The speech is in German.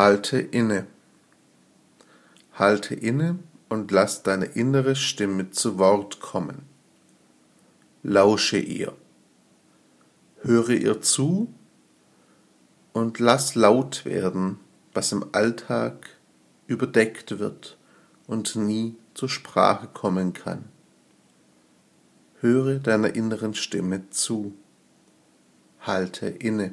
Halte inne. Halte inne und lass deine innere Stimme zu Wort kommen. Lausche ihr. Höre ihr zu und lass laut werden, was im Alltag überdeckt wird und nie zur Sprache kommen kann. Höre deiner inneren Stimme zu. Halte inne.